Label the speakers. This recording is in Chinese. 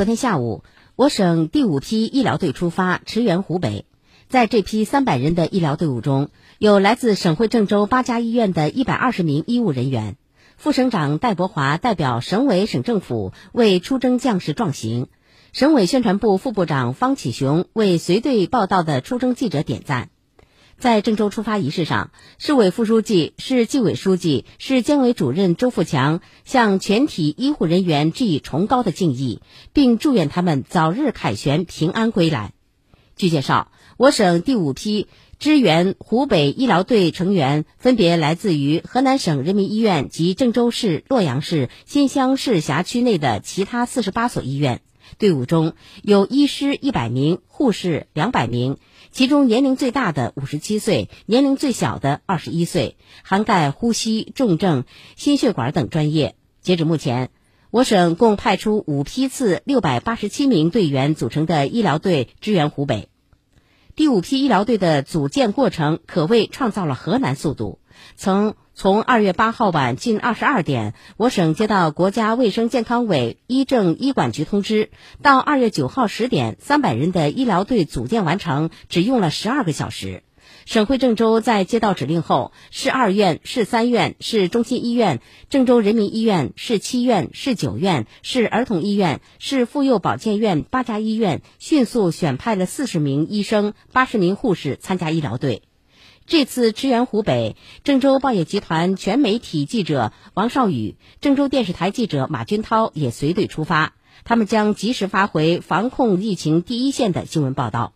Speaker 1: 昨天下午，我省第五批医疗队出发，驰援湖北。在这批三百人的医疗队伍中，有来自省会郑州八家医院的一百二十名医务人员。副省长戴伯华代表省委省政府为出征将士壮行，省委宣传部副部长方启雄为随队报道的出征记者点赞。在郑州出发仪式上，市委副书记、市纪委书记、市监委主任周富强向全体医护人员致以崇高的敬意，并祝愿他们早日凯旋平安归来。据介绍，我省第五批支援湖北医疗队成员分别来自于河南省人民医院及郑州市、洛阳市、新乡市辖区内的其他四十八所医院。队伍中有医师一百名，护士两百名，其中年龄最大的五十七岁，年龄最小的二十一岁，涵盖呼吸、重症、心血管等专业。截止目前，我省共派出五批次六百八十七名队员组成的医疗队支援湖北。第五批医疗队的组建过程可谓创造了河南速度。曾从二月八号晚近二十二点，我省接到国家卫生健康委医政医管局通知，到二月九号十点，三百人的医疗队组建完成，只用了十二个小时。省会郑州在接到指令后，市二院、市三院、市中心医院、郑州人民医院、市七院、市九院、市儿童医院、市妇幼保健院八家医院迅速选派了四十名医生、八十名护士参加医疗队。这次支援湖北，郑州报业集团全媒体记者王少宇、郑州电视台记者马军涛也随队出发，他们将及时发回防控疫情第一线的新闻报道。